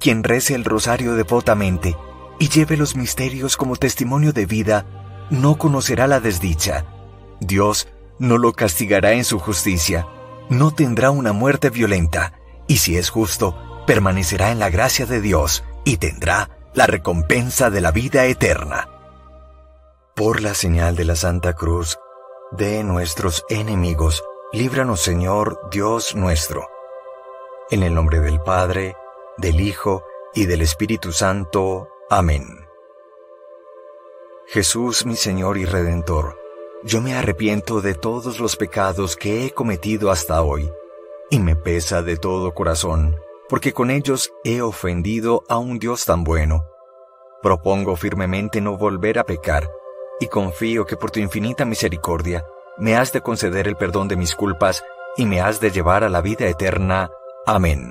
Quien rece el rosario devotamente y lleve los misterios como testimonio de vida, no conocerá la desdicha. Dios no lo castigará en su justicia, no tendrá una muerte violenta, y si es justo, permanecerá en la gracia de Dios y tendrá la recompensa de la vida eterna. Por la señal de la Santa Cruz, de nuestros enemigos, líbranos Señor Dios nuestro. En el nombre del Padre, del Hijo y del Espíritu Santo. Amén. Jesús mi Señor y Redentor, yo me arrepiento de todos los pecados que he cometido hasta hoy, y me pesa de todo corazón, porque con ellos he ofendido a un Dios tan bueno. Propongo firmemente no volver a pecar, y confío que por tu infinita misericordia me has de conceder el perdón de mis culpas y me has de llevar a la vida eterna. Amén.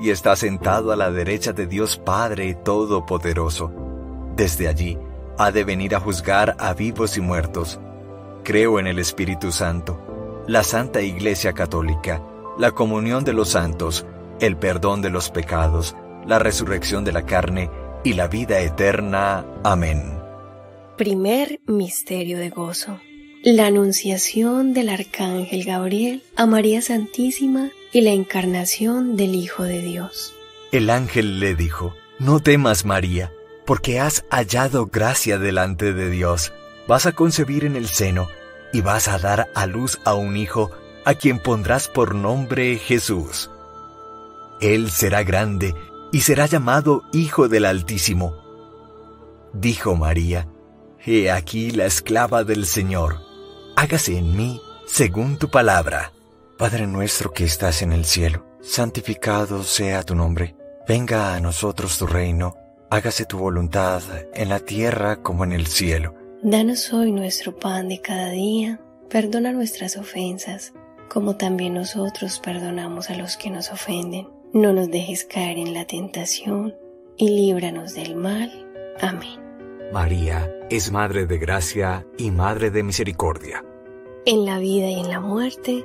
y está sentado a la derecha de Dios Padre Todopoderoso. Desde allí ha de venir a juzgar a vivos y muertos. Creo en el Espíritu Santo, la Santa Iglesia Católica, la comunión de los santos, el perdón de los pecados, la resurrección de la carne y la vida eterna. Amén. Primer misterio de gozo. La anunciación del arcángel Gabriel a María Santísima y la encarnación del Hijo de Dios. El ángel le dijo, No temas María, porque has hallado gracia delante de Dios. Vas a concebir en el seno y vas a dar a luz a un hijo a quien pondrás por nombre Jesús. Él será grande y será llamado Hijo del Altísimo. Dijo María, He aquí la esclava del Señor, hágase en mí según tu palabra. Padre nuestro que estás en el cielo, santificado sea tu nombre, venga a nosotros tu reino, hágase tu voluntad en la tierra como en el cielo. Danos hoy nuestro pan de cada día, perdona nuestras ofensas, como también nosotros perdonamos a los que nos ofenden. No nos dejes caer en la tentación y líbranos del mal. Amén. María es Madre de Gracia y Madre de Misericordia. En la vida y en la muerte,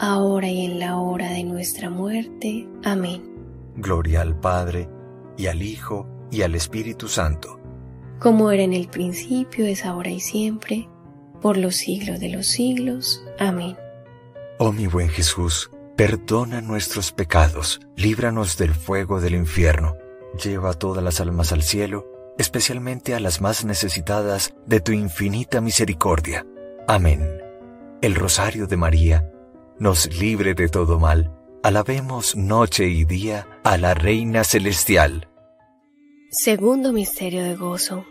ahora y en la hora de nuestra muerte. Amén. Gloria al Padre, y al Hijo, y al Espíritu Santo. Como era en el principio, es ahora y siempre, por los siglos de los siglos. Amén. Oh mi buen Jesús, perdona nuestros pecados, líbranos del fuego del infierno, lleva a todas las almas al cielo, especialmente a las más necesitadas de tu infinita misericordia. Amén. El Rosario de María nos libre de todo mal Alabemos noche y día a la Reina Celestial. Segundo Misterio de Gozo.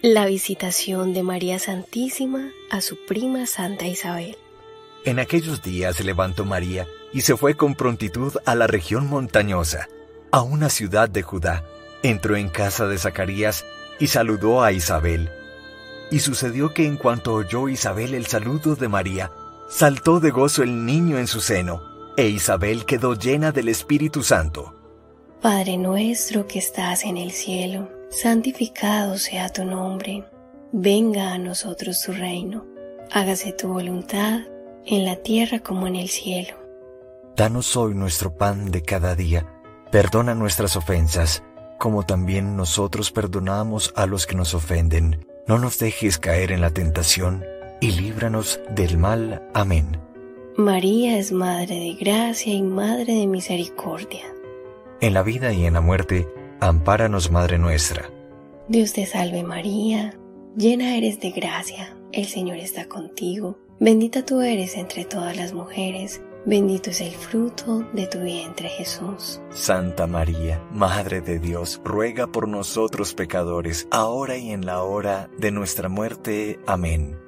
La visitación de María Santísima a su prima Santa Isabel. En aquellos días se levantó María y se fue con prontitud a la región montañosa, a una ciudad de Judá. Entró en casa de Zacarías y saludó a Isabel. Y sucedió que en cuanto oyó Isabel el saludo de María, saltó de gozo el niño en su seno e Isabel quedó llena del Espíritu Santo. Padre nuestro que estás en el cielo, santificado sea tu nombre. Venga a nosotros tu reino. Hágase tu voluntad en la tierra como en el cielo. Danos hoy nuestro pan de cada día. Perdona nuestras ofensas, como también nosotros perdonamos a los que nos ofenden. No nos dejes caer en la tentación, y líbranos del mal. Amén. María es Madre de Gracia y Madre de Misericordia. En la vida y en la muerte, ampáranos, Madre nuestra. Dios te salve María, llena eres de gracia, el Señor está contigo, bendita tú eres entre todas las mujeres, bendito es el fruto de tu vientre Jesús. Santa María, Madre de Dios, ruega por nosotros pecadores, ahora y en la hora de nuestra muerte. Amén.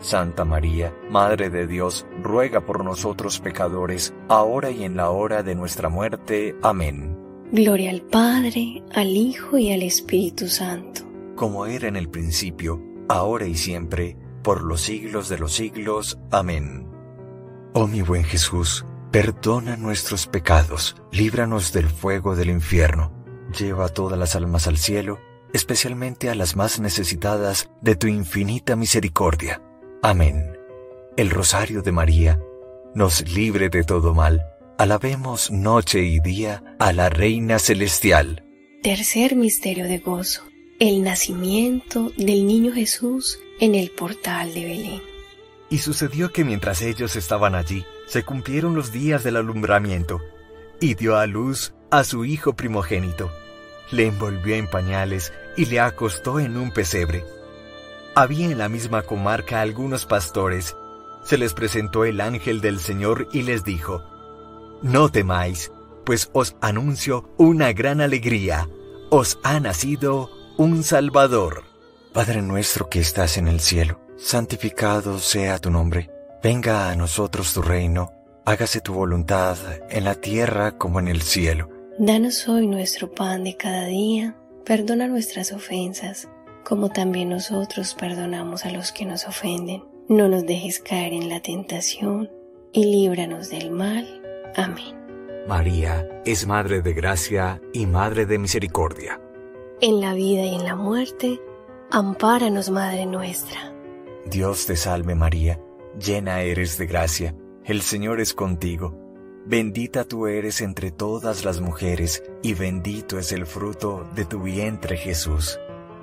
Santa María, Madre de Dios, ruega por nosotros pecadores, ahora y en la hora de nuestra muerte. Amén. Gloria al Padre, al Hijo y al Espíritu Santo. Como era en el principio, ahora y siempre, por los siglos de los siglos. Amén. Oh mi buen Jesús, perdona nuestros pecados, líbranos del fuego del infierno, lleva a todas las almas al cielo, especialmente a las más necesitadas de tu infinita misericordia. Amén. El rosario de María nos libre de todo mal. Alabemos noche y día a la Reina Celestial. Tercer misterio de gozo, el nacimiento del niño Jesús en el portal de Belén. Y sucedió que mientras ellos estaban allí, se cumplieron los días del alumbramiento, y dio a luz a su hijo primogénito. Le envolvió en pañales y le acostó en un pesebre. Había en la misma comarca algunos pastores. Se les presentó el ángel del Señor y les dijo, No temáis, pues os anuncio una gran alegría. Os ha nacido un Salvador. Padre nuestro que estás en el cielo santificado sea tu nombre, venga a nosotros tu reino, hágase tu voluntad en la tierra como en el cielo. Danos hoy nuestro pan de cada día, perdona nuestras ofensas, como también nosotros perdonamos a los que nos ofenden. No nos dejes caer en la tentación, y líbranos del mal. Amén. María es Madre de Gracia y Madre de Misericordia. En la vida y en la muerte, ampáranos, Madre nuestra. Dios te salve María, llena eres de gracia, el Señor es contigo. Bendita tú eres entre todas las mujeres, y bendito es el fruto de tu vientre Jesús.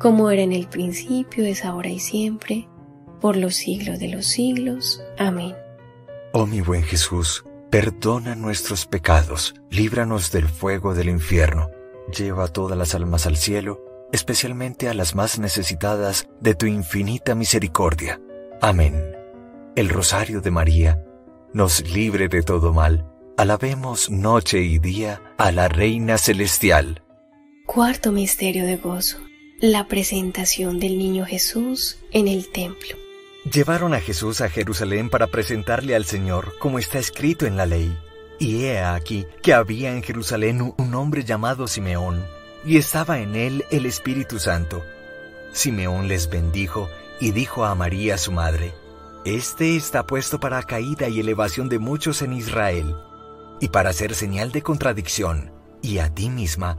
Como era en el principio, es ahora y siempre, por los siglos de los siglos. Amén. Oh mi buen Jesús, perdona nuestros pecados, líbranos del fuego del infierno, lleva a todas las almas al cielo, especialmente a las más necesitadas de tu infinita misericordia. Amén. El Rosario de María nos libre de todo mal. Alabemos noche y día a la Reina Celestial. Cuarto Misterio de Gozo. La presentación del Niño Jesús en el templo. Llevaron a Jesús a Jerusalén para presentarle al Señor, como está escrito en la ley. Y he aquí que había en Jerusalén un hombre llamado Simeón, y estaba en él el Espíritu Santo. Simeón les bendijo y dijo a María su madre, Este está puesto para caída y elevación de muchos en Israel, y para ser señal de contradicción, y a ti misma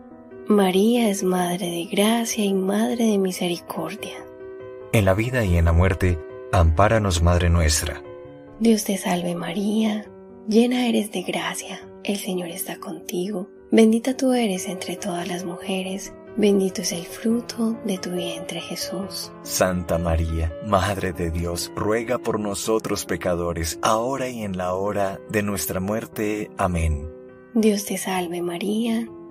María es Madre de Gracia y Madre de Misericordia. En la vida y en la muerte, ampáranos, Madre nuestra. Dios te salve María, llena eres de gracia, el Señor está contigo, bendita tú eres entre todas las mujeres, bendito es el fruto de tu vientre Jesús. Santa María, Madre de Dios, ruega por nosotros pecadores, ahora y en la hora de nuestra muerte. Amén. Dios te salve María,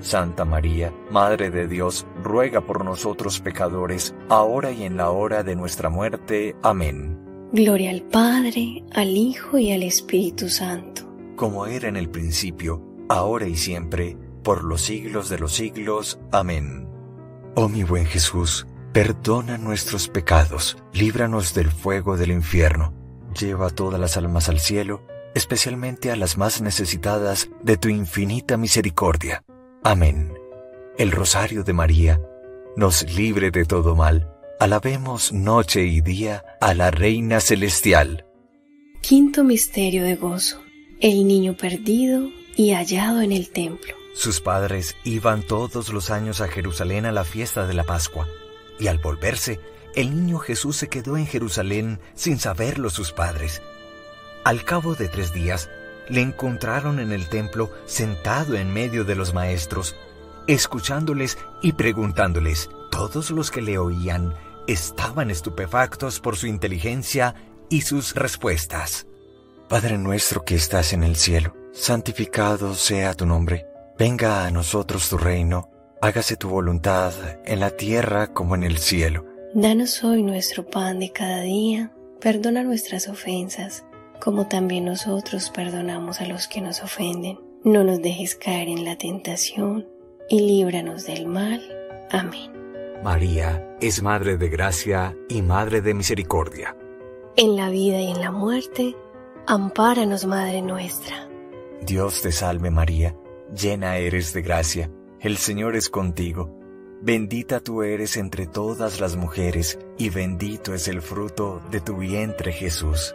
Santa María, Madre de Dios, ruega por nosotros pecadores, ahora y en la hora de nuestra muerte. Amén. Gloria al Padre, al Hijo y al Espíritu Santo. Como era en el principio, ahora y siempre, por los siglos de los siglos. Amén. Oh mi buen Jesús, perdona nuestros pecados, líbranos del fuego del infierno, lleva a todas las almas al cielo, especialmente a las más necesitadas de tu infinita misericordia. Amén. El rosario de María nos libre de todo mal. Alabemos noche y día a la Reina Celestial. Quinto misterio de gozo. El niño perdido y hallado en el templo. Sus padres iban todos los años a Jerusalén a la fiesta de la Pascua, y al volverse, el niño Jesús se quedó en Jerusalén sin saberlo sus padres. Al cabo de tres días, le encontraron en el templo sentado en medio de los maestros, escuchándoles y preguntándoles. Todos los que le oían estaban estupefactos por su inteligencia y sus respuestas. Padre nuestro que estás en el cielo, santificado sea tu nombre, venga a nosotros tu reino, hágase tu voluntad en la tierra como en el cielo. Danos hoy nuestro pan de cada día, perdona nuestras ofensas como también nosotros perdonamos a los que nos ofenden. No nos dejes caer en la tentación y líbranos del mal. Amén. María es Madre de Gracia y Madre de Misericordia. En la vida y en la muerte, ampáranos, Madre nuestra. Dios te salve María, llena eres de gracia, el Señor es contigo. Bendita tú eres entre todas las mujeres, y bendito es el fruto de tu vientre Jesús.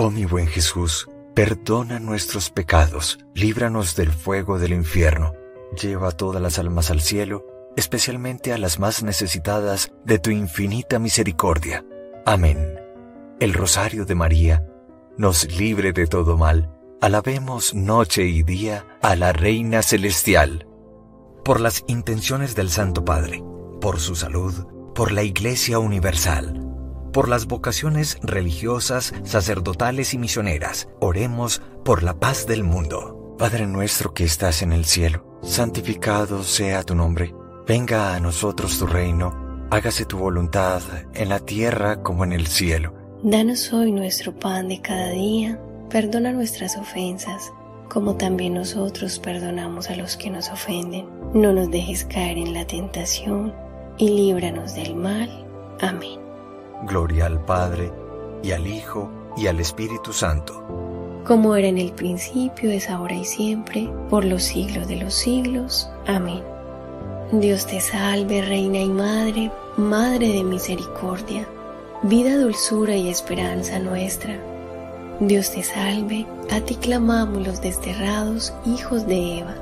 Oh mi buen Jesús, Perdona nuestros pecados, líbranos del fuego del infierno, lleva todas las almas al cielo, especialmente a las más necesitadas de tu infinita misericordia. Amén. El rosario de María nos libre de todo mal. Alabemos noche y día a la Reina Celestial. Por las intenciones del Santo Padre, por su salud, por la Iglesia Universal por las vocaciones religiosas, sacerdotales y misioneras. Oremos por la paz del mundo. Padre nuestro que estás en el cielo, santificado sea tu nombre. Venga a nosotros tu reino. Hágase tu voluntad en la tierra como en el cielo. Danos hoy nuestro pan de cada día. Perdona nuestras ofensas, como también nosotros perdonamos a los que nos ofenden. No nos dejes caer en la tentación y líbranos del mal. Amén. Gloria al Padre, y al Hijo, y al Espíritu Santo. Como era en el principio, es ahora y siempre, por los siglos de los siglos. Amén. Dios te salve, Reina y Madre, Madre de misericordia, vida, dulzura y esperanza nuestra. Dios te salve, a ti clamamos los desterrados hijos de Eva.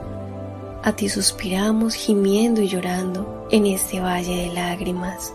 A ti suspiramos gimiendo y llorando en este valle de lágrimas.